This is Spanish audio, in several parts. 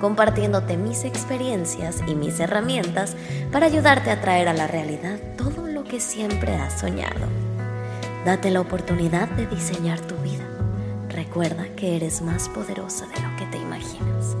compartiéndote mis experiencias y mis herramientas para ayudarte a traer a la realidad todo lo que siempre has soñado. Date la oportunidad de diseñar tu vida. Recuerda que eres más poderosa de lo que te imaginas.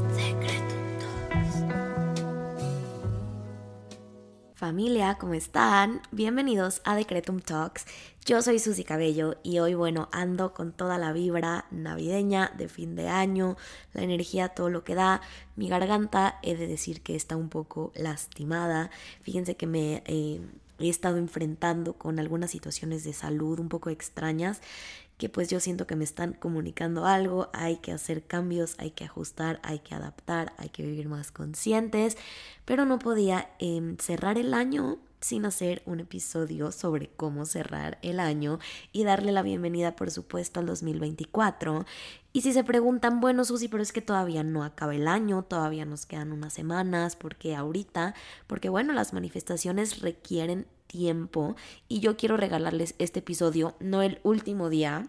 Familia, ¿cómo están? Bienvenidos a Decretum Talks. Yo soy Susy Cabello y hoy, bueno, ando con toda la vibra navideña de fin de año, la energía, todo lo que da. Mi garganta, he de decir que está un poco lastimada. Fíjense que me eh, he estado enfrentando con algunas situaciones de salud un poco extrañas que pues yo siento que me están comunicando algo, hay que hacer cambios, hay que ajustar, hay que adaptar, hay que vivir más conscientes, pero no podía em, cerrar el año sin hacer un episodio sobre cómo cerrar el año y darle la bienvenida, por supuesto, al 2024. Y si se preguntan, bueno, Susi, pero es que todavía no acaba el año, todavía nos quedan unas semanas, porque ahorita, porque bueno, las manifestaciones requieren tiempo y yo quiero regalarles este episodio, no el último día,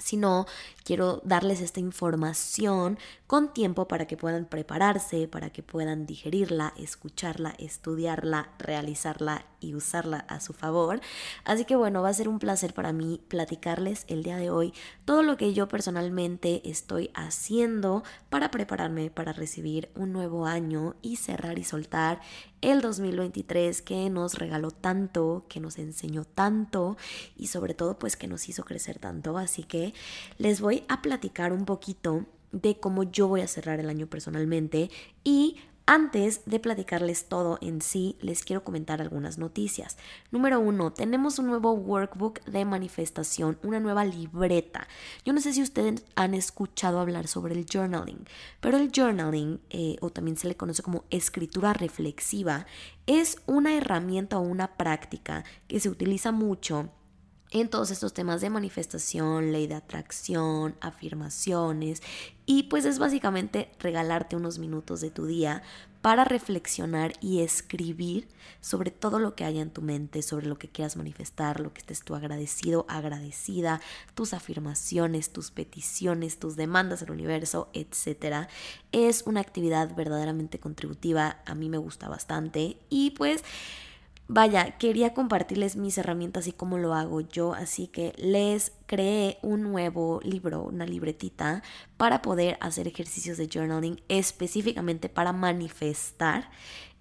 sino quiero darles esta información con tiempo para que puedan prepararse, para que puedan digerirla, escucharla, estudiarla, realizarla y usarla a su favor. Así que bueno, va a ser un placer para mí platicarles el día de hoy todo lo que yo personalmente estoy haciendo para prepararme para recibir un nuevo año y cerrar y soltar el 2023 que nos regaló tanto, que nos enseñó tanto y sobre todo pues que nos hizo crecer tanto. Así que les voy a platicar un poquito de cómo yo voy a cerrar el año personalmente y antes de platicarles todo en sí, les quiero comentar algunas noticias. Número uno, tenemos un nuevo workbook de manifestación, una nueva libreta. Yo no sé si ustedes han escuchado hablar sobre el journaling, pero el journaling, eh, o también se le conoce como escritura reflexiva, es una herramienta o una práctica que se utiliza mucho en todos estos temas de manifestación, ley de atracción, afirmaciones y pues es básicamente regalarte unos minutos de tu día para reflexionar y escribir sobre todo lo que haya en tu mente, sobre lo que quieras manifestar, lo que estés tú agradecido, agradecida, tus afirmaciones, tus peticiones, tus demandas al universo, etc. Es una actividad verdaderamente contributiva, a mí me gusta bastante y pues Vaya, quería compartirles mis herramientas y cómo lo hago yo, así que les creé un nuevo libro, una libretita, para poder hacer ejercicios de journaling específicamente para manifestar.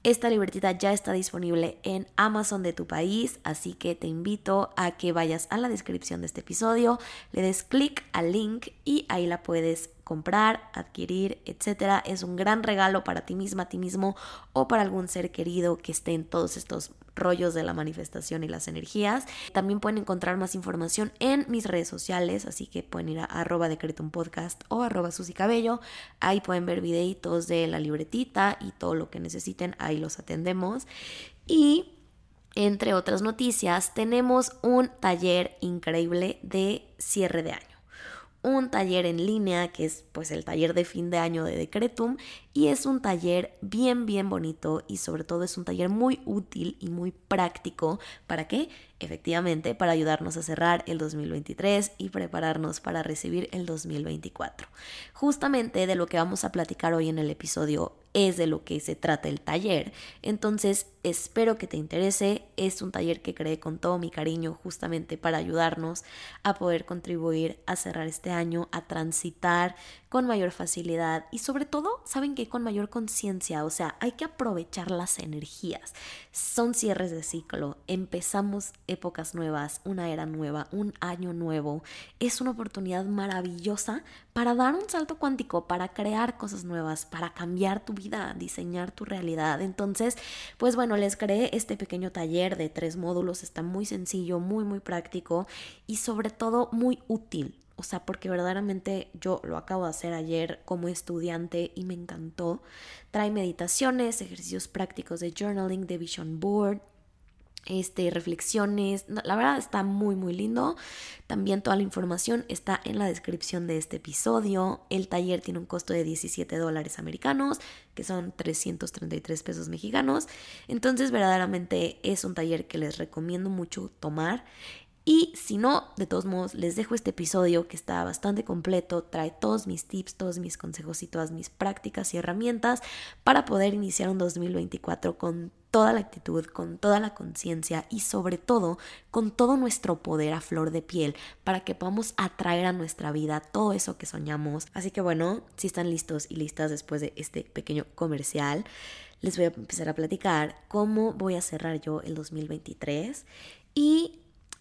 Esta libretita ya está disponible en Amazon de tu país, así que te invito a que vayas a la descripción de este episodio, le des clic al link y ahí la puedes comprar, adquirir, etcétera. Es un gran regalo para ti misma, a ti mismo o para algún ser querido que esté en todos estos rollos de la manifestación y las energías. También pueden encontrar más información en mis redes sociales, así que pueden ir a arroba decretum podcast o arroba. Ahí pueden ver videitos de la libretita y todo lo que necesiten, ahí los atendemos. Y entre otras noticias, tenemos un taller increíble de cierre de año un taller en línea que es pues el taller de fin de año de Decretum y es un taller bien bien bonito y sobre todo es un taller muy útil y muy práctico. Para qué efectivamente para ayudarnos a cerrar el 2023 y prepararnos para recibir el 2024 justamente de lo que vamos a platicar hoy en el episodio es de lo que se trata el taller. Entonces, espero que te interese. Es un taller que creé con todo mi cariño justamente para ayudarnos a poder contribuir a cerrar este año, a transitar con mayor facilidad y sobre todo, saben que con mayor conciencia, o sea, hay que aprovechar las energías. Son cierres de ciclo, empezamos épocas nuevas, una era nueva, un año nuevo. Es una oportunidad maravillosa para dar un salto cuántico, para crear cosas nuevas, para cambiar tu vida, diseñar tu realidad. Entonces, pues bueno, les creé este pequeño taller de tres módulos, está muy sencillo, muy, muy práctico y sobre todo muy útil. O sea, porque verdaderamente yo lo acabo de hacer ayer como estudiante y me encantó. Trae meditaciones, ejercicios prácticos de journaling, de vision board, este, reflexiones. La verdad está muy, muy lindo. También toda la información está en la descripción de este episodio. El taller tiene un costo de 17 dólares americanos, que son 333 pesos mexicanos. Entonces, verdaderamente es un taller que les recomiendo mucho tomar. Y si no, de todos modos, les dejo este episodio que está bastante completo, trae todos mis tips, todos mis consejos y todas mis prácticas y herramientas para poder iniciar un 2024 con toda la actitud, con toda la conciencia y sobre todo con todo nuestro poder a flor de piel para que podamos atraer a nuestra vida todo eso que soñamos. Así que bueno, si están listos y listas después de este pequeño comercial, les voy a empezar a platicar cómo voy a cerrar yo el 2023 y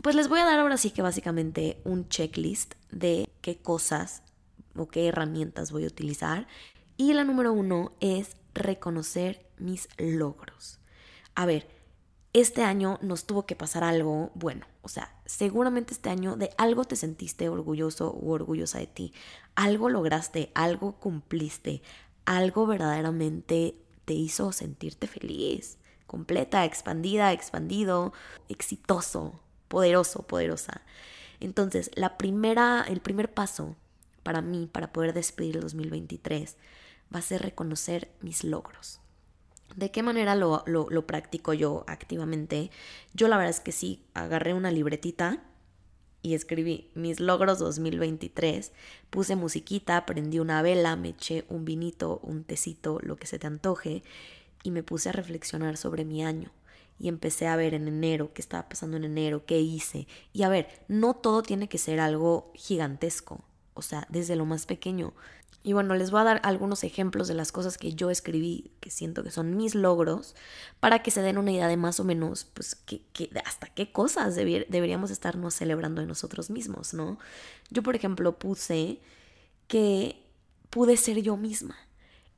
pues les voy a dar ahora sí que básicamente un checklist de qué cosas o qué herramientas voy a utilizar. Y la número uno es reconocer mis logros. A ver, este año nos tuvo que pasar algo bueno. O sea, seguramente este año de algo te sentiste orgulloso o orgullosa de ti. Algo lograste, algo cumpliste, algo verdaderamente te hizo sentirte feliz, completa, expandida, expandido, exitoso poderoso, poderosa. Entonces, la primera, el primer paso para mí, para poder despedir el 2023, va a ser reconocer mis logros. ¿De qué manera lo, lo, lo, practico yo activamente? Yo la verdad es que sí, agarré una libretita y escribí mis logros 2023, puse musiquita, prendí una vela, me eché un vinito, un tecito, lo que se te antoje, y me puse a reflexionar sobre mi año y empecé a ver en enero qué estaba pasando en enero, qué hice. Y a ver, no todo tiene que ser algo gigantesco, o sea, desde lo más pequeño. Y bueno, les voy a dar algunos ejemplos de las cosas que yo escribí, que siento que son mis logros, para que se den una idea de más o menos, pues, que, hasta qué cosas deberíamos estarnos celebrando de nosotros mismos, ¿no? Yo, por ejemplo, puse que pude ser yo misma.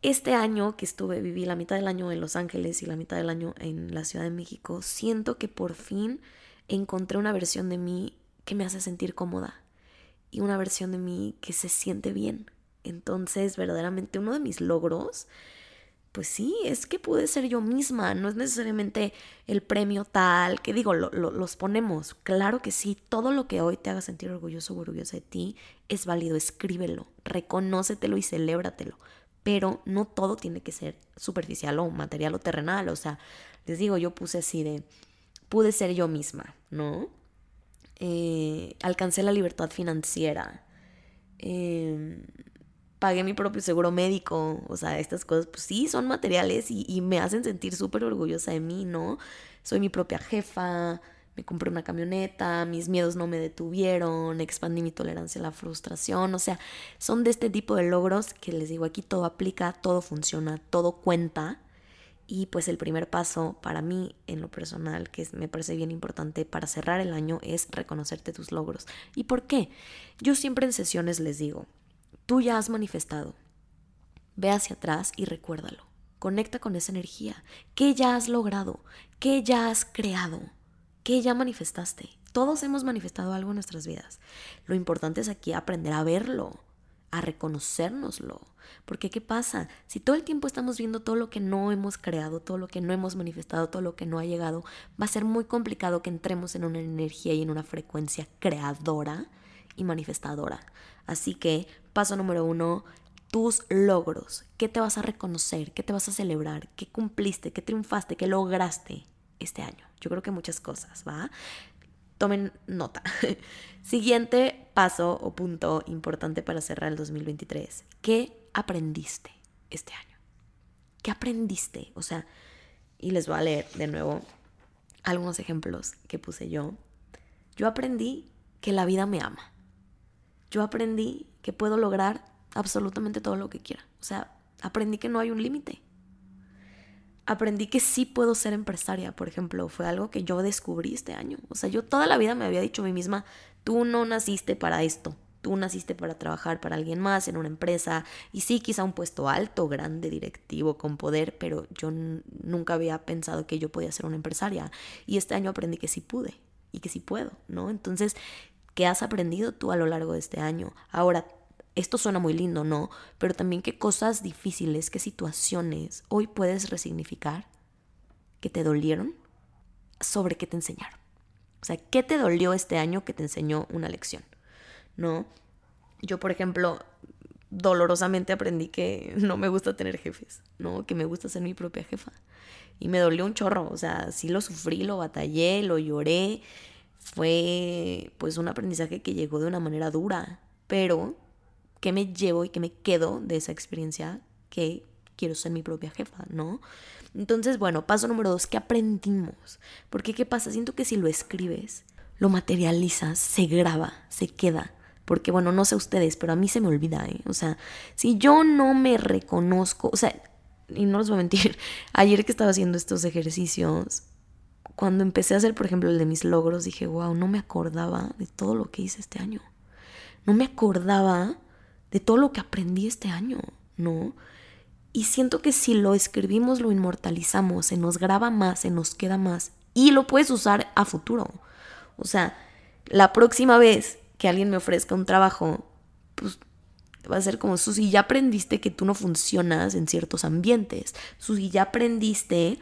Este año que estuve, viví la mitad del año en Los Ángeles y la mitad del año en la Ciudad de México, siento que por fin encontré una versión de mí que me hace sentir cómoda y una versión de mí que se siente bien. Entonces, verdaderamente uno de mis logros, pues sí, es que pude ser yo misma, no es necesariamente el premio tal, que digo, los ponemos, claro que sí, todo lo que hoy te haga sentir orgulloso o orgullosa de ti es válido, escríbelo, reconócetelo y celébratelo pero no todo tiene que ser superficial o material o terrenal. O sea, les digo, yo puse así de, pude ser yo misma, ¿no? Eh, alcancé la libertad financiera. Em, pagué mi propio seguro médico. O sea, estas cosas, pues sí, son materiales y, y me hacen sentir súper orgullosa de mí, ¿no? Soy mi propia jefa me compré una camioneta, mis miedos no me detuvieron, expandí mi tolerancia a la frustración, o sea, son de este tipo de logros que les digo, aquí todo aplica, todo funciona, todo cuenta. Y pues el primer paso para mí en lo personal, que me parece bien importante para cerrar el año, es reconocerte tus logros. ¿Y por qué? Yo siempre en sesiones les digo, tú ya has manifestado, ve hacia atrás y recuérdalo. Conecta con esa energía. ¿Qué ya has logrado? ¿Qué ya has creado? ¿Qué ya manifestaste? Todos hemos manifestado algo en nuestras vidas. Lo importante es aquí aprender a verlo, a reconocérnoslo. Porque ¿qué pasa? Si todo el tiempo estamos viendo todo lo que no hemos creado, todo lo que no hemos manifestado, todo lo que no ha llegado, va a ser muy complicado que entremos en una energía y en una frecuencia creadora y manifestadora. Así que, paso número uno, tus logros. ¿Qué te vas a reconocer? ¿Qué te vas a celebrar? ¿Qué cumpliste? ¿Qué triunfaste? ¿Qué lograste este año? Yo creo que muchas cosas, ¿va? Tomen nota. Siguiente paso o punto importante para cerrar el 2023. ¿Qué aprendiste este año? ¿Qué aprendiste? O sea, y les voy a leer de nuevo algunos ejemplos que puse yo. Yo aprendí que la vida me ama. Yo aprendí que puedo lograr absolutamente todo lo que quiera. O sea, aprendí que no hay un límite aprendí que sí puedo ser empresaria, por ejemplo, fue algo que yo descubrí este año. O sea, yo toda la vida me había dicho a mí misma, tú no naciste para esto, tú naciste para trabajar para alguien más en una empresa y sí, quizá un puesto alto, grande, directivo, con poder, pero yo nunca había pensado que yo podía ser una empresaria. Y este año aprendí que sí pude y que sí puedo, ¿no? Entonces, ¿qué has aprendido tú a lo largo de este año? Ahora, esto suena muy lindo, ¿no? Pero también qué cosas difíciles, qué situaciones hoy puedes resignificar que te dolieron sobre qué te enseñaron. O sea, ¿qué te dolió este año que te enseñó una lección? ¿No? Yo, por ejemplo, dolorosamente aprendí que no me gusta tener jefes, ¿no? Que me gusta ser mi propia jefa. Y me dolió un chorro, o sea, sí lo sufrí, lo batallé, lo lloré. Fue pues un aprendizaje que llegó de una manera dura, pero ¿qué me llevo y qué me quedo de esa experiencia? Que quiero ser mi propia jefa, ¿no? Entonces, bueno, paso número dos, ¿qué aprendimos? Porque ¿qué pasa? Siento que si lo escribes, lo materializas, se graba, se queda. Porque bueno, no sé ustedes, pero a mí se me olvida, ¿eh? O sea, si yo no me reconozco, o sea, y no les voy a mentir, ayer que estaba haciendo estos ejercicios, cuando empecé a hacer, por ejemplo, el de mis logros, dije, wow, no me acordaba de todo lo que hice este año. No me acordaba de todo lo que aprendí este año, ¿no? Y siento que si lo escribimos, lo inmortalizamos, se nos graba más, se nos queda más y lo puedes usar a futuro. O sea, la próxima vez que alguien me ofrezca un trabajo, pues va a ser como, Susi, ya aprendiste que tú no funcionas en ciertos ambientes. Susi, ya aprendiste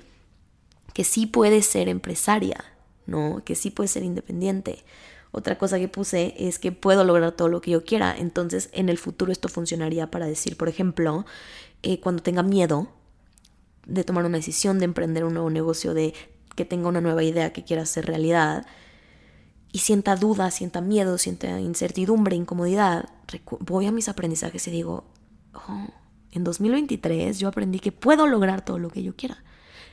que sí puedes ser empresaria, ¿no? Que sí puedes ser independiente. Otra cosa que puse es que puedo lograr todo lo que yo quiera. Entonces, en el futuro esto funcionaría para decir, por ejemplo, eh, cuando tenga miedo de tomar una decisión, de emprender un nuevo negocio, de que tenga una nueva idea que quiera hacer realidad y sienta duda, sienta miedo, sienta incertidumbre, incomodidad, voy a mis aprendizajes y digo, oh, en 2023 yo aprendí que puedo lograr todo lo que yo quiera.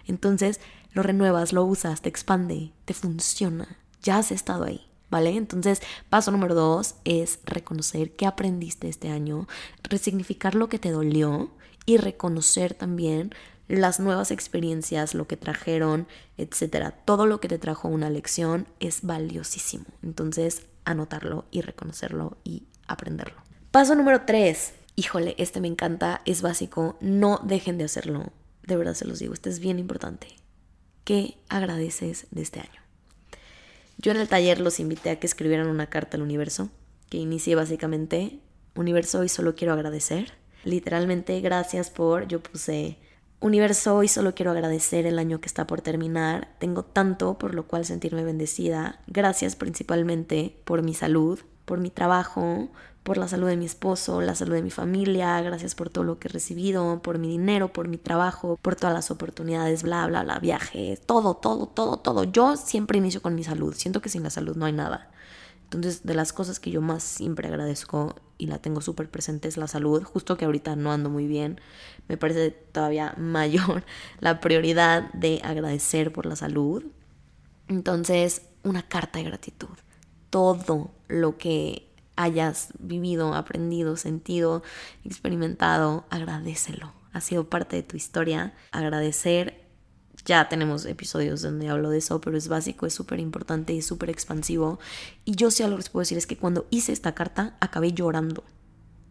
Entonces lo renuevas, lo usas, te expande, te funciona, ya has estado ahí. Entonces, paso número dos es reconocer qué aprendiste este año, resignificar lo que te dolió y reconocer también las nuevas experiencias, lo que trajeron, etcétera. Todo lo que te trajo una lección es valiosísimo. Entonces, anotarlo y reconocerlo y aprenderlo. Paso número tres. Híjole, este me encanta, es básico. No dejen de hacerlo. De verdad se los digo, este es bien importante. ¿Qué agradeces de este año? Yo en el taller los invité a que escribieran una carta al universo, que inicie básicamente, universo, hoy solo quiero agradecer literalmente gracias por, yo puse, universo, hoy solo quiero agradecer el año que está por terminar, tengo tanto por lo cual sentirme bendecida, gracias principalmente por mi salud, por mi trabajo, por la salud de mi esposo, la salud de mi familia, gracias por todo lo que he recibido, por mi dinero, por mi trabajo, por todas las oportunidades, bla, bla, bla, viajes, todo, todo, todo, todo. Yo siempre inicio con mi salud, siento que sin la salud no hay nada. Entonces, de las cosas que yo más siempre agradezco y la tengo súper presente es la salud, justo que ahorita no ando muy bien, me parece todavía mayor la prioridad de agradecer por la salud. Entonces, una carta de gratitud. Todo lo que hayas vivido, aprendido, sentido, experimentado, agradecelo. Ha sido parte de tu historia. Agradecer ya tenemos episodios donde hablo de eso, pero es básico, es súper importante y súper expansivo. Y yo sí algo que les puedo decir es que cuando hice esta carta acabé llorando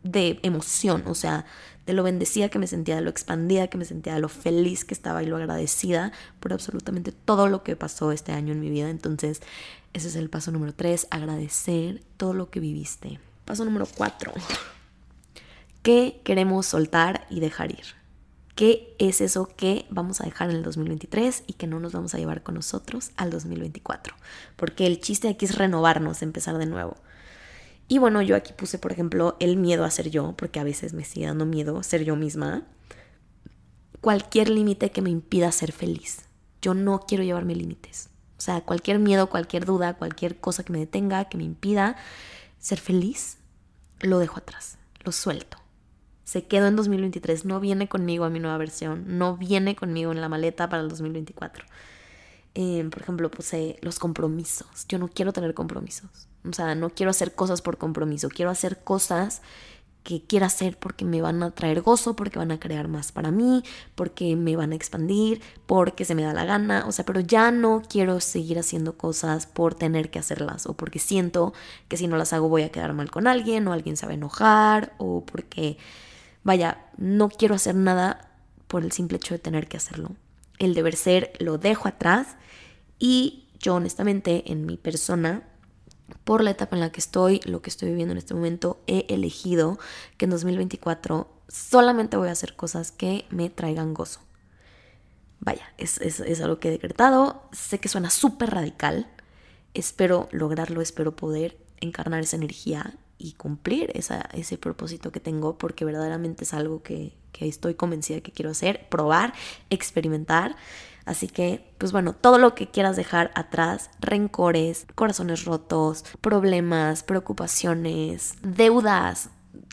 de emoción, o sea, de lo bendecida que me sentía, de lo expandida que me sentía, de lo feliz que estaba y lo agradecida por absolutamente todo lo que pasó este año en mi vida. Entonces, ese es el paso número tres, agradecer todo lo que viviste. Paso número cuatro, ¿qué queremos soltar y dejar ir? qué es eso que vamos a dejar en el 2023 y que no nos vamos a llevar con nosotros al 2024. Porque el chiste aquí es renovarnos, empezar de nuevo. Y bueno, yo aquí puse, por ejemplo, el miedo a ser yo, porque a veces me sigue dando miedo ser yo misma. Cualquier límite que me impida ser feliz. Yo no quiero llevarme límites. O sea, cualquier miedo, cualquier duda, cualquier cosa que me detenga, que me impida ser feliz, lo dejo atrás, lo suelto se quedó en 2023, no viene conmigo a mi nueva versión, no viene conmigo en la maleta para el 2024. Em, por ejemplo, puse los compromisos. Yo no quiero tener compromisos. O sea, no quiero hacer cosas por compromiso. Quiero hacer cosas que quiera hacer porque me van a traer gozo, porque van a crear más para mí, porque me van a expandir, porque se me da la gana. O sea, pero ya no quiero seguir haciendo cosas por tener que hacerlas o porque siento que si no las hago voy a quedar mal con alguien o alguien se va a enojar o porque Vaya, no quiero hacer nada por el simple hecho de tener que hacerlo. El deber ser lo dejo atrás y yo honestamente en mi persona, por la etapa en la que estoy, lo que estoy viviendo en este momento, he elegido que en 2024 solamente voy a hacer cosas que me traigan gozo. vaya, es, es algo que he decretado. Sé que suena súper radical. Espero lograrlo, espero poder encarnar esa energía y cumplir ese propósito que tengo porque verdaderamente es algo que, que estoy convencida que quiero hacer, probar, experimentar. Así que, pues bueno, todo lo que quieras dejar atrás, rencores, corazones rotos, problemas, preocupaciones, deudas,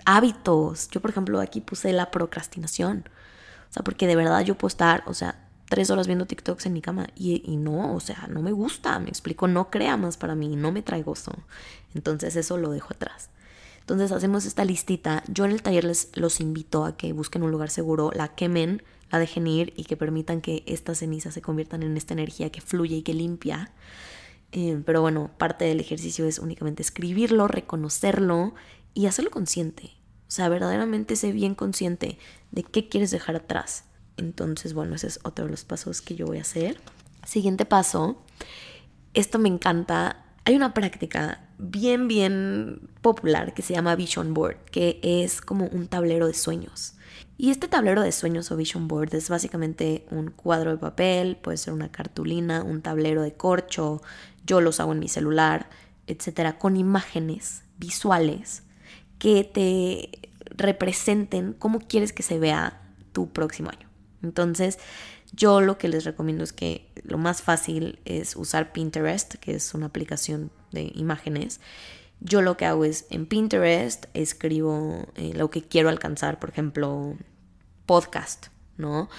hábitos. Yo, por ejemplo, aquí puse la procrastinación. O sea, porque de verdad yo puedo estar, o sea, tres horas viendo TikToks en mi cama y, y, no, o sea, no me gusta, me explico, no crea más para mí, no me trae gozo. Entonces eso lo dejo atrás. Entonces hacemos esta listita. Yo en el taller les los invito a que busquen un lugar seguro, la quemen, la dejen ir y que permitan que estas cenizas se conviertan en esta energía que fluye y que limpia. Eh, pero bueno, parte del ejercicio es únicamente escribirlo, reconocerlo y hacerlo consciente. O sea, verdaderamente sé bien consciente de qué quieres dejar atrás. Entonces, bueno, ese es otro de los pasos que yo voy a hacer. Siguiente paso. Esto me encanta. Hay una práctica bien, bien popular que se llama Vision Board, que es como un tablero de sueños. Y este tablero de sueños o Vision Board es básicamente un cuadro de papel, puede ser una cartulina, un tablero de corcho, yo los hago en mi celular, etcétera, con imágenes visuales que te representen cómo quieres que se vea tu próximo año. Entonces, yo lo que les recomiendo es que lo más fácil es usar Pinterest, que es una aplicación de imágenes. Yo lo que hago es en Pinterest escribo eh, lo que quiero alcanzar, por ejemplo, podcast, ¿no?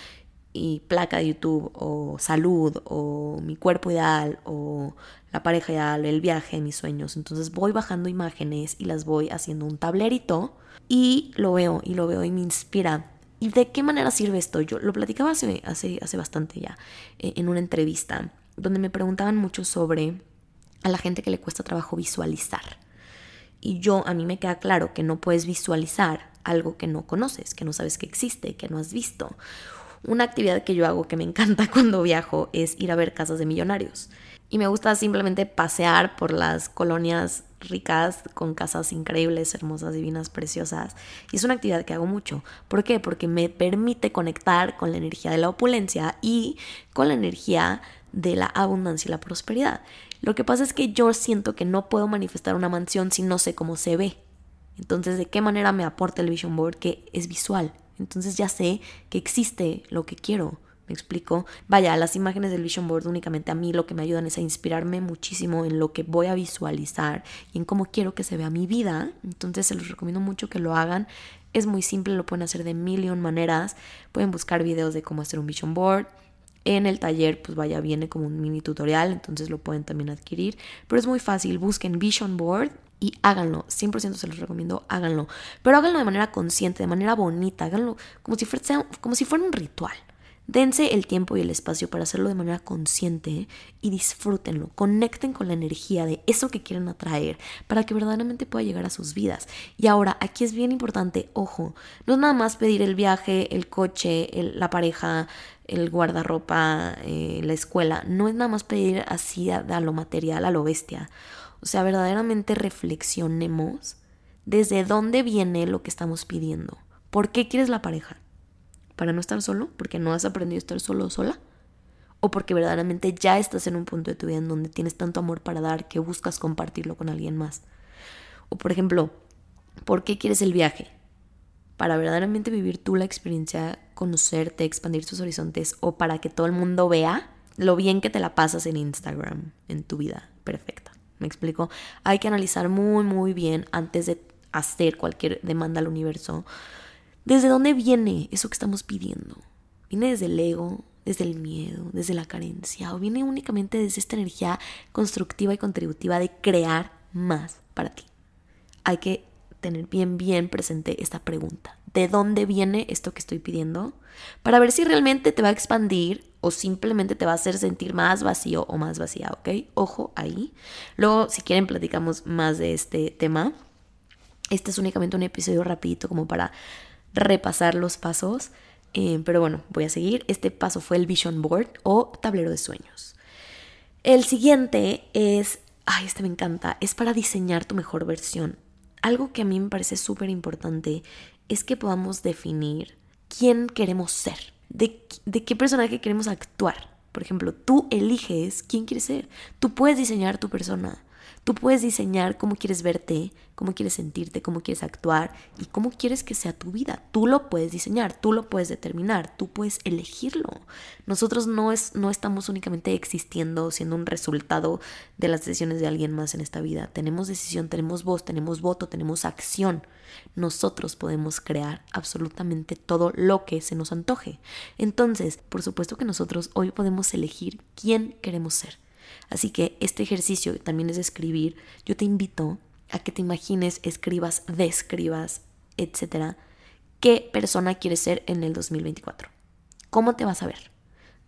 Y placa de YouTube, o salud, o mi cuerpo ideal, o la pareja ideal, el viaje, mis sueños. Entonces voy bajando imágenes y las voy haciendo un tablerito y lo veo, y lo veo y me inspira. ¿Y de qué manera sirve esto? Yo lo platicaba hace, hace, hace bastante ya eh, en una entrevista, donde me preguntaban mucho sobre a la gente que le cuesta trabajo visualizar. Y yo, a mí me queda claro que no puedes visualizar algo que no conoces, que no sabes que existe, que no has visto. Una actividad que yo hago que me encanta cuando viajo es ir a ver casas de millonarios. Y me gusta simplemente pasear por las colonias ricas con casas increíbles, hermosas, divinas, preciosas. Y es una actividad que hago mucho. ¿Por qué? Porque me permite conectar con la energía de la opulencia y con la energía de la abundancia y la prosperidad. Lo que pasa es que yo siento que no puedo manifestar una mansión si no sé cómo se ve. Entonces, ¿de qué manera me aporta el vision board que es visual? Entonces ya sé que existe lo que quiero. ¿Me explico? Vaya, las imágenes del vision board únicamente a mí lo que me ayudan es a inspirarme muchísimo en lo que voy a visualizar y en cómo quiero que se vea mi vida. Entonces se los recomiendo mucho que lo hagan. Es muy simple, lo pueden hacer de millón maneras. Pueden buscar videos de cómo hacer un vision board. En el taller, pues vaya, viene como un mini tutorial, entonces lo pueden también adquirir. Pero es muy fácil, busquen Vision Board y háganlo. 100% se los recomiendo, háganlo. Pero háganlo de manera consciente, de manera bonita, háganlo como si fuera, como si fuera un ritual. Dense el tiempo y el espacio para hacerlo de manera consciente y disfrútenlo. Conecten con la energía de eso que quieren atraer para que verdaderamente pueda llegar a sus vidas. Y ahora, aquí es bien importante, ojo, no es nada más pedir el viaje, el coche, la pareja, el guardarropa, eh, la escuela. No es nada más pedir así a, a lo material, a lo bestia. O sea, verdaderamente reflexionemos desde dónde viene lo que estamos pidiendo. ¿Por qué quieres la pareja? ¿Para no estar solo? ¿Porque no has aprendido a estar solo o sola? ¿O porque verdaderamente ya estás en un punto de tu vida en donde tienes tanto amor para dar que buscas compartirlo con alguien más? O por ejemplo, ¿por qué quieres el viaje? para verdaderamente vivir tú la experiencia, conocerte, expandir tus horizontes o para que todo el mundo vea lo bien que te la pasas en Instagram, en tu vida perfecta. ¿Me explico? Hay que analizar muy, muy bien antes de hacer cualquier demanda al universo. ¿Desde dónde viene eso que estamos pidiendo? ¿Viene desde el ego, desde el miedo, desde la carencia o viene únicamente desde esta energía constructiva y contributiva de crear más para ti? Hay que tener bien, bien presente esta pregunta. ¿De dónde viene esto que estoy pidiendo? Para ver si realmente te va a expandir o simplemente te va a hacer sentir más vacío o más vacía, ¿ok? Ojo ahí. Luego, si quieren, platicamos más de este tema. Este es únicamente un episodio rapidito como para repasar los pasos. Eh, pero bueno, voy a seguir. Este paso fue el Vision Board o tablero de sueños. El siguiente es, ay, este me encanta, es para diseñar tu mejor versión algo que a mí me parece súper importante es que podamos definir quién queremos ser. de, de qué personaje queremos actuar. Por ejemplo, tú eliges quién quieres ser. Tú puedes diseñar tu persona. Tú puedes diseñar cómo quieres verte, cómo quieres sentirte, cómo quieres actuar y cómo quieres que sea tu vida. Tú lo puedes diseñar, tú lo puedes determinar, tú puedes elegirlo. Nosotros no, es, no estamos únicamente existiendo siendo un resultado de las decisiones de alguien más en esta vida. Tenemos decisión, tenemos voz, tenemos voto, tenemos acción. Nosotros podemos crear absolutamente todo lo que se nos antoje. Entonces, por supuesto que nosotros hoy podemos elegir quién queremos ser. Así que este ejercicio también es escribir. Yo te invito a que te imagines, escribas, describas, etcétera, qué persona quieres ser en el 2024. ¿Cómo te vas a ver?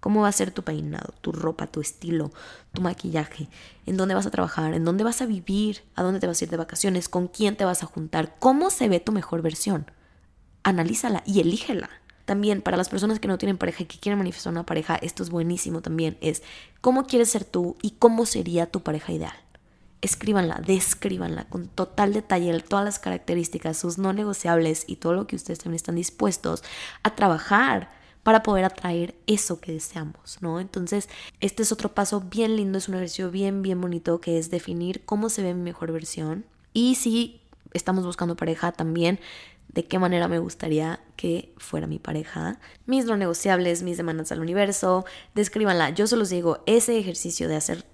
¿Cómo va a ser tu peinado, tu ropa, tu estilo, tu maquillaje? ¿En dónde vas a trabajar? ¿En dónde vas a vivir? ¿A dónde te vas a ir de vacaciones? ¿Con quién te vas a juntar? ¿Cómo se ve tu mejor versión? Analízala y elígela. También para las personas que no tienen pareja y que quieren manifestar una pareja, esto es buenísimo también, es cómo quieres ser tú y cómo sería tu pareja ideal. Escríbanla, descríbanla con total detalle, todas las características, sus no negociables y todo lo que ustedes también están dispuestos a trabajar para poder atraer eso que deseamos, ¿no? Entonces, este es otro paso bien lindo, es un ejercicio bien, bien bonito que es definir cómo se ve mi mejor versión. Y si estamos buscando pareja también, de qué manera me gustaría que fuera mi pareja, mis no negociables, mis demandas al universo, descríbanla. Yo se los digo, ese ejercicio de hacer,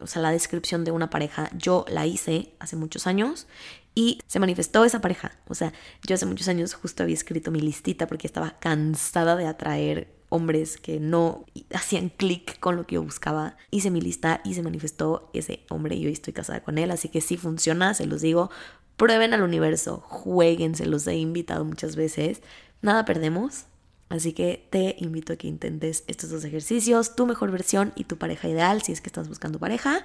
o sea, la descripción de una pareja, yo la hice hace muchos años y se manifestó esa pareja. O sea, yo hace muchos años justo había escrito mi listita porque estaba cansada de atraer hombres que no hacían clic con lo que yo buscaba. Hice mi lista y se manifestó ese hombre y hoy estoy casada con él, así que sí funciona, se los digo. Prueben al universo, jueguen, se los he invitado muchas veces. Nada perdemos. Así que te invito a que intentes estos dos ejercicios, tu mejor versión y tu pareja ideal, si es que estás buscando pareja.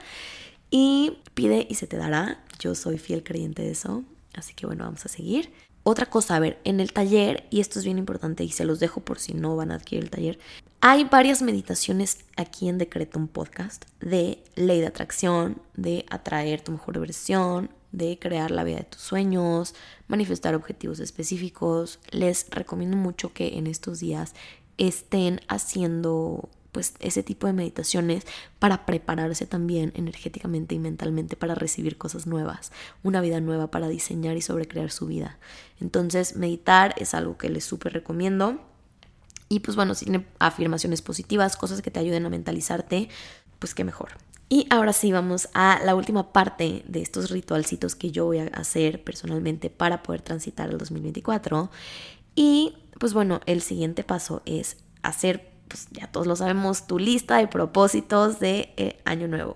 Y pide y se te dará. Yo soy fiel creyente de eso. Así que bueno, vamos a seguir. Otra cosa, a ver, en el taller, y esto es bien importante y se los dejo por si no van a adquirir el taller, hay varias meditaciones aquí en Decreto Podcast de ley de atracción, de atraer tu mejor versión, de crear la vida de tus sueños, manifestar objetivos específicos. Les recomiendo mucho que en estos días estén haciendo pues ese tipo de meditaciones para prepararse también energéticamente y mentalmente para recibir cosas nuevas, una vida nueva para diseñar y sobrecrear su vida. Entonces, meditar es algo que les súper recomiendo. Y pues bueno, si tiene afirmaciones positivas, cosas que te ayuden a mentalizarte, pues qué mejor. Y ahora sí, vamos a la última parte de estos ritualcitos que yo voy a hacer personalmente para poder transitar el 2024. Y pues bueno, el siguiente paso es hacer, pues ya todos lo sabemos, tu lista de propósitos de eh, año nuevo.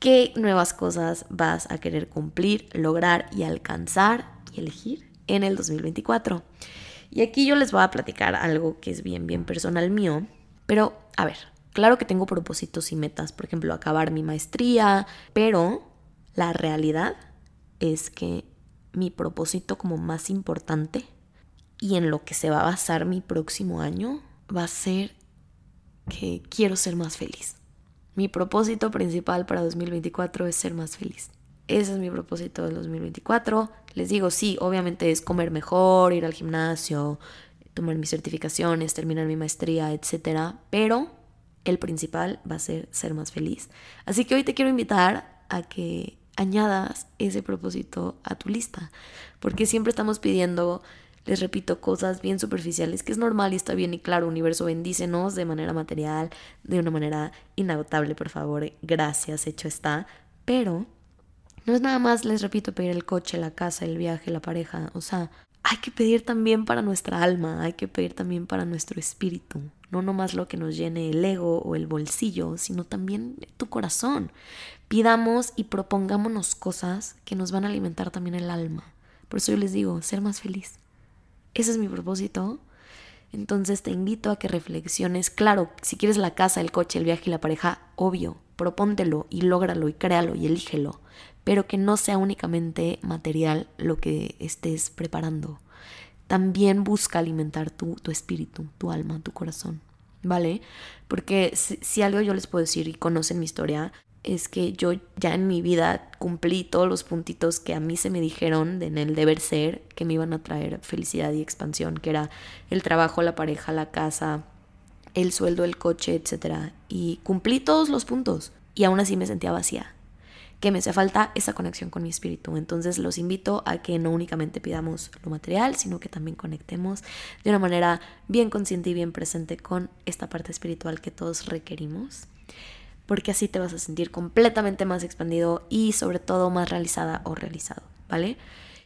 ¿Qué nuevas cosas vas a querer cumplir, lograr y alcanzar y elegir en el 2024? Y aquí yo les voy a platicar algo que es bien, bien personal mío. Pero, a ver, Claro que tengo propósitos y metas, por ejemplo, acabar mi maestría, pero la realidad es que mi propósito como más importante y en lo que se va a basar mi próximo año va a ser que quiero ser más feliz. Mi propósito principal para 2024 es ser más feliz. Ese es mi propósito del 2024. Les digo, sí, obviamente es comer mejor, ir al gimnasio, tomar mis certificaciones, terminar mi maestría, etc. Pero el principal va a ser ser más feliz. Así que hoy te quiero invitar a que añadas ese propósito a tu lista, porque siempre estamos pidiendo, les repito, cosas bien superficiales, que es normal y está bien y claro, universo, bendícenos de manera material, de una manera inagotable, por favor, gracias, hecho está, pero no es nada más, les repito, pedir el coche, la casa, el viaje, la pareja, o sea, hay que pedir también para nuestra alma, hay que pedir también para nuestro espíritu, no nomás lo que nos llene el ego o el bolsillo, sino también tu corazón. Pidamos y propongámonos cosas que nos van a alimentar también el alma. Por eso yo les digo, ser más feliz. Ese es mi propósito. Entonces te invito a que reflexiones. Claro, si quieres la casa, el coche, el viaje y la pareja, obvio, propóntelo y lógralo y créalo y elígelo. Pero que no sea únicamente material lo que estés preparando también busca alimentar tu, tu espíritu, tu alma, tu corazón, ¿vale? Porque si, algo yo les puedo decir y conocen mi historia, es que yo ya en mi vida cumplí todos los puntitos que a mí se me dijeron en el deber ser que me iban a traer felicidad y expansión, que era el trabajo, la pareja, la casa, el sueldo, el coche, etc. Y cumplí todos los puntos y aún así me sentía vacía que me hace falta esa conexión con mi espíritu. Entonces los invito a que no únicamente pidamos lo material, sino que también conectemos de una manera bien consciente y bien presente con esta parte espiritual que todos requerimos. Porque así te vas a sentir completamente más expandido y sobre todo más realizada o realizado, ¿vale?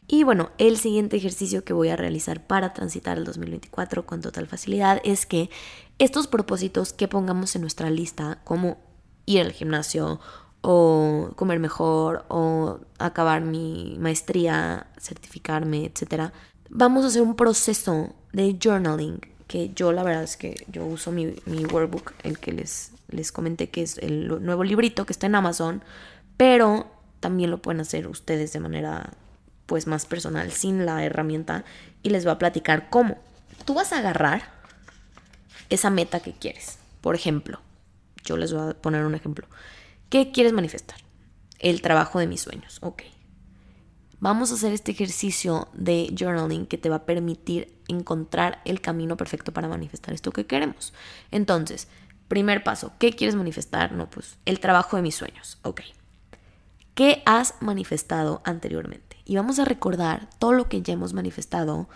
Y bueno, el siguiente ejercicio que voy a realizar para transitar el 2024 con total facilidad es que estos propósitos que pongamos en nuestra lista, como ir al gimnasio o comer mejor o acabar mi maestría, certificarme, etc. Vamos a hacer un proceso de journaling que yo la verdad es que yo uso mi, mi workbook, el que les, les comenté que es el nuevo librito que está en Amazon, pero también lo pueden hacer ustedes de manera pues más personal sin la herramienta y les voy a platicar cómo. Tú vas a agarrar esa meta que quieres. Por ejemplo, yo les voy a poner un ejemplo. ¿Qué quieres manifestar? El trabajo de mis sueños. Ok. Vamos a hacer este ejercicio de journaling que te va a permitir encontrar el camino perfecto para manifestar esto que queremos. Entonces, primer paso, ¿qué quieres manifestar? No, pues el trabajo de mis sueños. Ok. ¿Qué has manifestado anteriormente? Y vamos a recordar todo lo que ya hemos manifestado.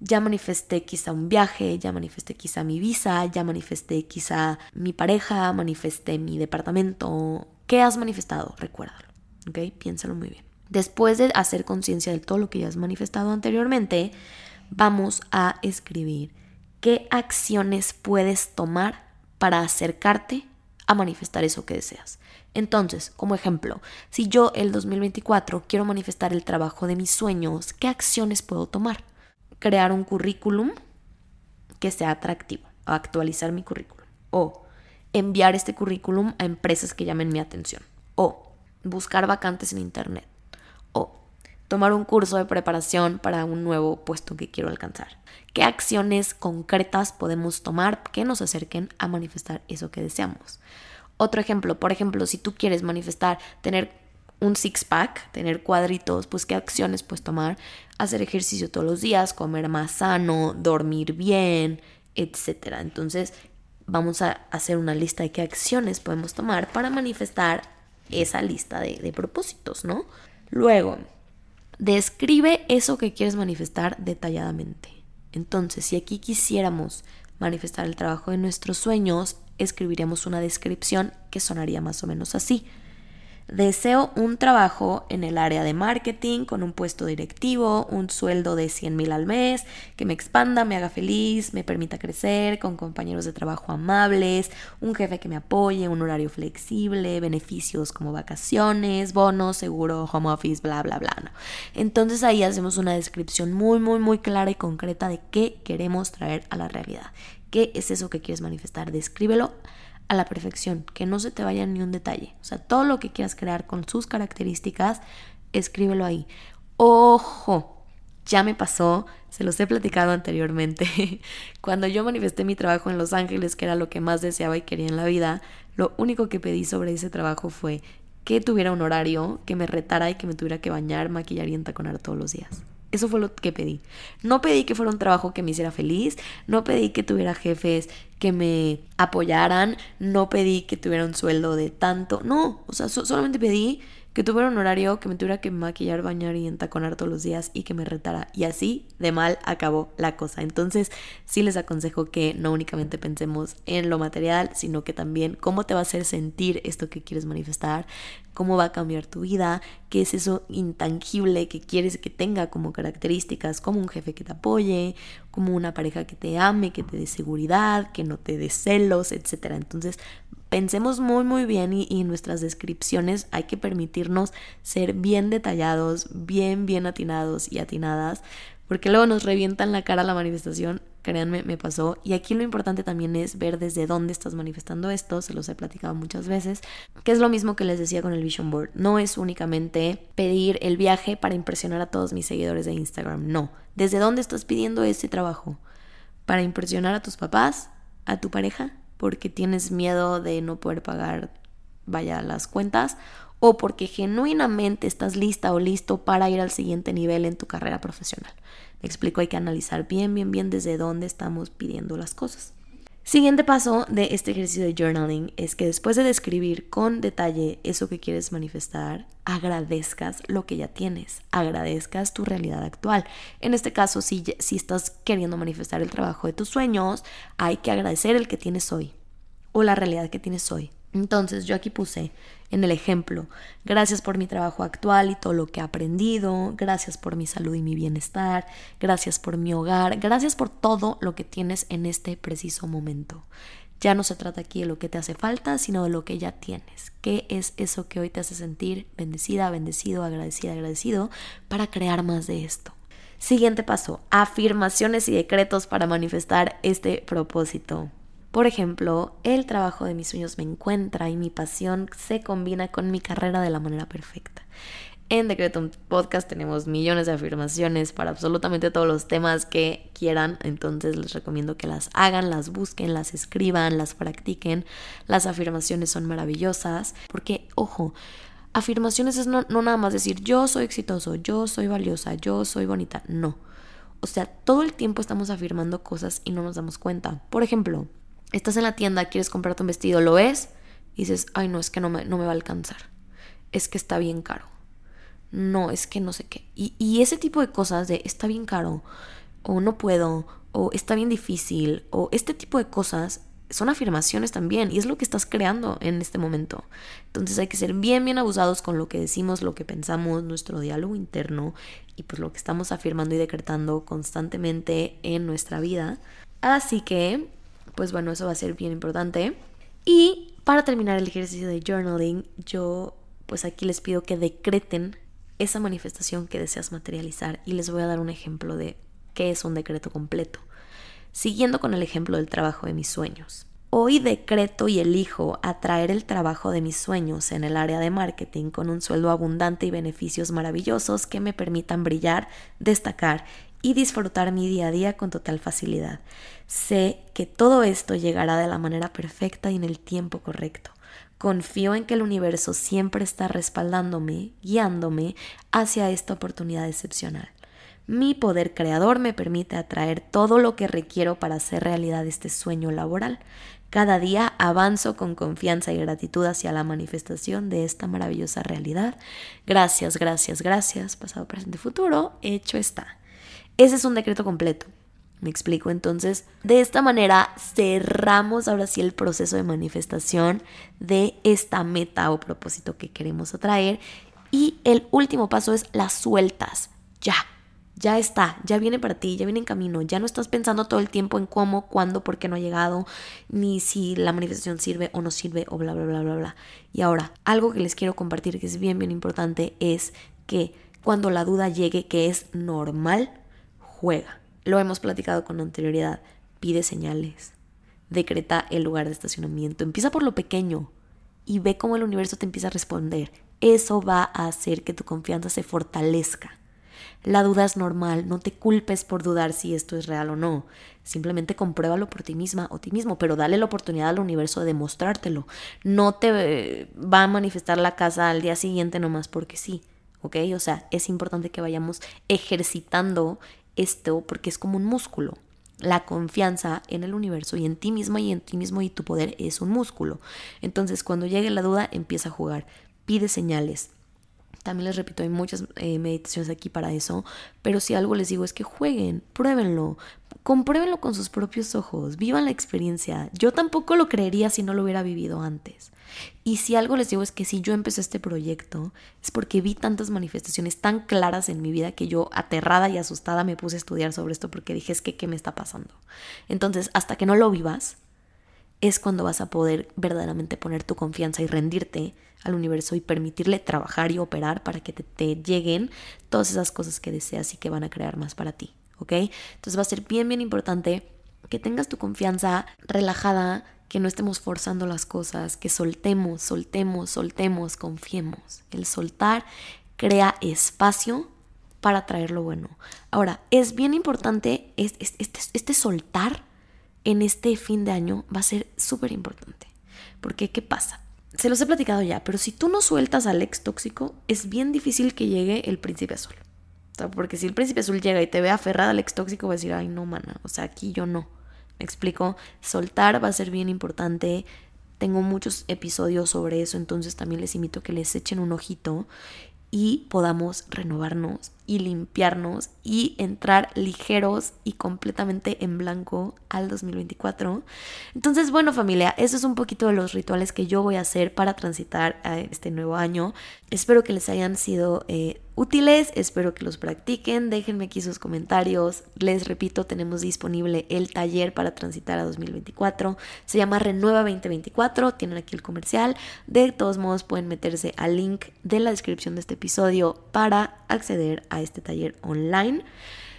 Ya manifesté quizá un viaje, ya manifesté quizá mi visa, ya manifesté quizá mi pareja, manifesté mi departamento. ¿Qué has manifestado? Recuérdalo. ¿Ok? Piénsalo muy bien. Después de hacer conciencia de todo lo que ya has manifestado anteriormente, vamos a escribir qué acciones puedes tomar para acercarte a manifestar eso que deseas. Entonces, como ejemplo, si yo el 2024 quiero manifestar el trabajo de mis sueños, ¿qué acciones puedo tomar? Crear un currículum que sea atractivo, actualizar mi currículum, o enviar este currículum a empresas que llamen mi atención, o buscar vacantes en internet, o tomar un curso de preparación para un nuevo puesto que quiero alcanzar. ¿Qué acciones concretas podemos tomar que nos acerquen a manifestar eso que deseamos? Otro ejemplo, por ejemplo, si tú quieres manifestar tener un six-pack, tener cuadritos, pues qué acciones puedes tomar, hacer ejercicio todos los días, comer más sano, dormir bien, etc. Entonces vamos a hacer una lista de qué acciones podemos tomar para manifestar esa lista de, de propósitos, ¿no? Luego, describe eso que quieres manifestar detalladamente. Entonces, si aquí quisiéramos manifestar el trabajo de nuestros sueños, escribiríamos una descripción que sonaría más o menos así. Deseo un trabajo en el área de marketing con un puesto directivo, un sueldo de 100 mil al mes, que me expanda, me haga feliz, me permita crecer, con compañeros de trabajo amables, un jefe que me apoye, un horario flexible, beneficios como vacaciones, bonos, seguro, home office, bla, bla, bla. Entonces ahí hacemos una descripción muy, muy, muy clara y concreta de qué queremos traer a la realidad. ¿Qué es eso que quieres manifestar? Descríbelo a la perfección, que no se te vaya ni un detalle. O sea, todo lo que quieras crear con sus características, escríbelo ahí. Ojo, ya me pasó, se los he platicado anteriormente. Cuando yo manifesté mi trabajo en Los Ángeles, que era lo que más deseaba y quería en la vida, lo único que pedí sobre ese trabajo fue que tuviera un horario, que me retara y que me tuviera que bañar, maquillar y entaconar todos los días. Eso fue lo que pedí. No pedí que fuera un trabajo que me hiciera feliz, no pedí que tuviera jefes que me apoyaran, no pedí que tuviera un sueldo de tanto, no, o sea, solamente pedí que tuviera un horario, que me tuviera que maquillar, bañar y entaconar todos los días y que me retara. Y así de mal acabó la cosa. Entonces sí les aconsejo que no únicamente pensemos en lo material, sino que también cómo te va a hacer sentir esto que quieres manifestar, cómo va a cambiar tu vida, qué es eso intangible que quieres que tenga como características, como un jefe que te apoye, como una pareja que te ame, que te dé seguridad, que no te dé celos, etc. Entonces pensemos muy muy bien y, en nuestras descripciones hay que permitirnos ser bien detallados, bien bien atinados y atinadas, porque luego nos revientan la cara la manifestación, créanme, me pasó. Y aquí lo importante también es ver desde dónde estás manifestando esto, se los he platicado muchas veces, que es lo mismo que les decía con el Vision Board. No es únicamente pedir el viaje para impresionar a todos mis seguidores de Instagram, no. ¿Desde dónde estás pidiendo ese trabajo? ¿Para impresionar a tus papás? ¿A tu pareja? Porque tienes miedo de no poder pagar, vaya, las cuentas, o porque genuinamente estás lista o listo para ir al siguiente nivel en tu carrera profesional. Me explico, hay que analizar bien, bien, bien desde dónde estamos pidiendo las cosas. Siguiente paso de este ejercicio de journaling es que después de describir con detalle eso que quieres manifestar, agradezcas lo que ya tienes, agradezcas tu realidad actual. En este caso, si, si estás queriendo manifestar el trabajo de tus sueños, hay que agradecer el que tienes hoy o la realidad que tienes hoy. Entonces yo aquí puse en el ejemplo, gracias por mi trabajo actual y todo lo que he aprendido, gracias por mi salud y mi bienestar, gracias por mi hogar, gracias por todo lo que tienes en este preciso momento. Ya no se trata aquí de lo que te hace falta, sino de lo que ya tienes. ¿Qué es eso que hoy te hace sentir bendecida, bendecido, agradecida, agradecido para crear más de esto? Siguiente paso, afirmaciones y decretos para manifestar este propósito. Por ejemplo, el trabajo de mis sueños me encuentra y mi pasión se combina con mi carrera de la manera perfecta. En Decretum Podcast tenemos millones de afirmaciones para absolutamente todos los temas que quieran, entonces les recomiendo que las hagan, las busquen, las escriban, las practiquen. Las afirmaciones son maravillosas porque, ojo, afirmaciones es no, no nada más decir yo soy exitoso, yo soy valiosa, yo soy bonita, no. O sea, todo el tiempo estamos afirmando cosas y no nos damos cuenta. Por ejemplo, estás en la tienda, quieres comprarte un vestido, lo ves y dices, ay no, es que no me, no me va a alcanzar, es que está bien caro, no, es que no sé qué. Y, y ese tipo de cosas de está bien caro, o no puedo, o está bien difícil, o este tipo de cosas son afirmaciones también y es lo que estás creando en este momento. Entonces hay que ser bien, bien abusados con lo que decimos, lo que pensamos, nuestro diálogo interno y pues lo que estamos afirmando y decretando constantemente en nuestra vida. Así que pues bueno, eso va a ser bien importante. Y para terminar el ejercicio de journaling, yo pues aquí les pido que decreten esa manifestación que deseas materializar y les voy a dar un ejemplo de qué es un decreto completo, siguiendo con el ejemplo del trabajo de mis sueños. Hoy decreto y elijo atraer el trabajo de mis sueños en el área de marketing con un sueldo abundante y beneficios maravillosos que me permitan brillar, destacar y disfrutar mi día a día con total facilidad. Sé que todo esto llegará de la manera perfecta y en el tiempo correcto. Confío en que el universo siempre está respaldándome, guiándome hacia esta oportunidad excepcional. Mi poder creador me permite atraer todo lo que requiero para hacer realidad este sueño laboral. Cada día avanzo con confianza y gratitud hacia la manifestación de esta maravillosa realidad. Gracias, gracias, gracias, pasado, presente, futuro, hecho está. Ese es un decreto completo. Me explico entonces. De esta manera cerramos ahora sí el proceso de manifestación de esta meta o propósito que queremos atraer. Y el último paso es las sueltas. Ya, ya está, ya viene para ti, ya viene en camino. Ya no estás pensando todo el tiempo en cómo, cuándo, por qué no ha llegado, ni si la manifestación sirve o no sirve o bla, bla, bla, bla, bla. Y ahora, algo que les quiero compartir que es bien, bien importante es que cuando la duda llegue, que es normal, juega. Lo hemos platicado con anterioridad. Pide señales. Decreta el lugar de estacionamiento. Empieza por lo pequeño y ve cómo el universo te empieza a responder. Eso va a hacer que tu confianza se fortalezca. La duda es normal, no te culpes por dudar si esto es real o no. Simplemente compruébalo por ti misma o ti mismo, pero dale la oportunidad al universo de demostrártelo. No te eh, va a manifestar la casa al día siguiente nomás porque sí, ¿ok? O sea, es importante que vayamos ejercitando esto porque es como un músculo. La confianza en el universo y en ti mismo y en ti mismo y tu poder es un músculo. Entonces, cuando llegue la duda, empieza a jugar. Pide señales, también les repito, hay muchas eh, meditaciones aquí para eso, pero si algo les digo es que jueguen, pruébenlo, compruébenlo con sus propios ojos, vivan la experiencia. Yo tampoco lo creería si no lo hubiera vivido antes. Y si algo les digo es que si yo empecé este proyecto es porque vi tantas manifestaciones tan claras en mi vida que yo aterrada y asustada me puse a estudiar sobre esto porque dije es que qué me está pasando. Entonces, hasta que no lo vivas, es cuando vas a poder verdaderamente poner tu confianza y rendirte al universo y permitirle trabajar y operar para que te, lleguen todas esas cosas que deseas y que van a crear más para ti, ¿ok? Entonces va a ser bien, bien importante que tengas tu confianza relajada, que no estemos forzando las cosas, que soltemos, soltemos, soltemos, confiemos. El soltar crea espacio para traer lo bueno. Ahora, es bien importante este, este, este soltar en este fin de año va a ser súper importante. Porque, ¿qué pasa? Se los he platicado ya, pero si tú no sueltas al ex tóxico, es bien difícil que llegue el príncipe azul. Porque si el príncipe azul llega y te ve aferrada al ex tóxico, va a decir, ay, no, mana, o sea, aquí yo no. Me explico, soltar va a ser bien importante. Tengo muchos episodios sobre eso, entonces también les invito a que les echen un ojito y podamos renovarnos y limpiarnos y entrar ligeros y completamente en blanco al 2024. Entonces, bueno familia, eso es un poquito de los rituales que yo voy a hacer para transitar a este nuevo año. Espero que les hayan sido eh, útiles, espero que los practiquen, déjenme aquí sus comentarios. Les repito, tenemos disponible el taller para transitar a 2024. Se llama Renueva 2024, tienen aquí el comercial. De todos modos pueden meterse al link de la descripción de este episodio para acceder a este taller online.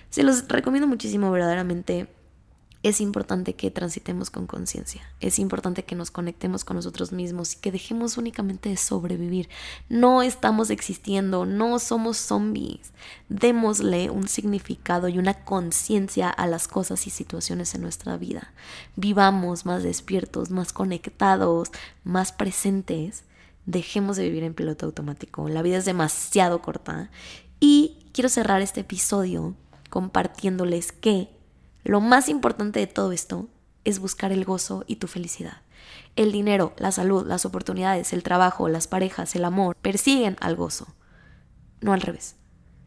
Se los recomiendo muchísimo, verdaderamente. Es importante que transitemos con conciencia, es importante que nos conectemos con nosotros mismos y que dejemos únicamente de sobrevivir. No estamos existiendo, no somos zombies. Démosle un significado y una conciencia a las cosas y situaciones en nuestra vida. Vivamos más despiertos, más conectados, más presentes. Dejemos de vivir en piloto automático. La vida es demasiado corta y quiero cerrar este episodio compartiéndoles que lo más importante de todo esto es buscar el gozo y tu felicidad. El dinero, la salud, las oportunidades, el trabajo, las parejas, el amor, persiguen al gozo, no al revés.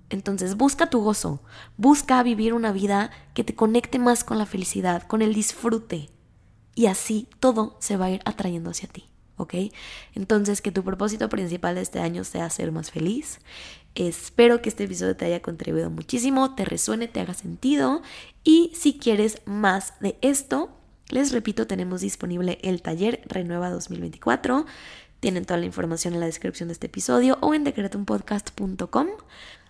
Entonces busca tu gozo, busca vivir una vida que te conecte más con la felicidad, con el disfrute. Y así todo se va a ir atrayendo hacia ti. ¿ok? Entonces, que tu propósito principal de este año sea ser más feliz. Espero que este episodio te haya contribuido muchísimo, te resuene, te haga sentido y si quieres más de esto, les repito, tenemos disponible el taller Renueva 2024. Tienen toda la información en la descripción de este episodio o en decretounpodcast.com.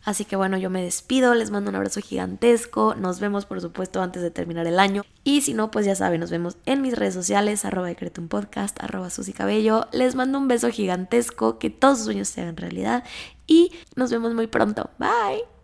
Así que bueno, yo me despido, les mando un abrazo gigantesco, nos vemos por supuesto antes de terminar el año. Y si no, pues ya saben, nos vemos en mis redes sociales, arroba decreto podcast, arroba Susy Cabello, les mando un beso gigantesco, que todos sus sueños se hagan realidad y nos vemos muy pronto, bye.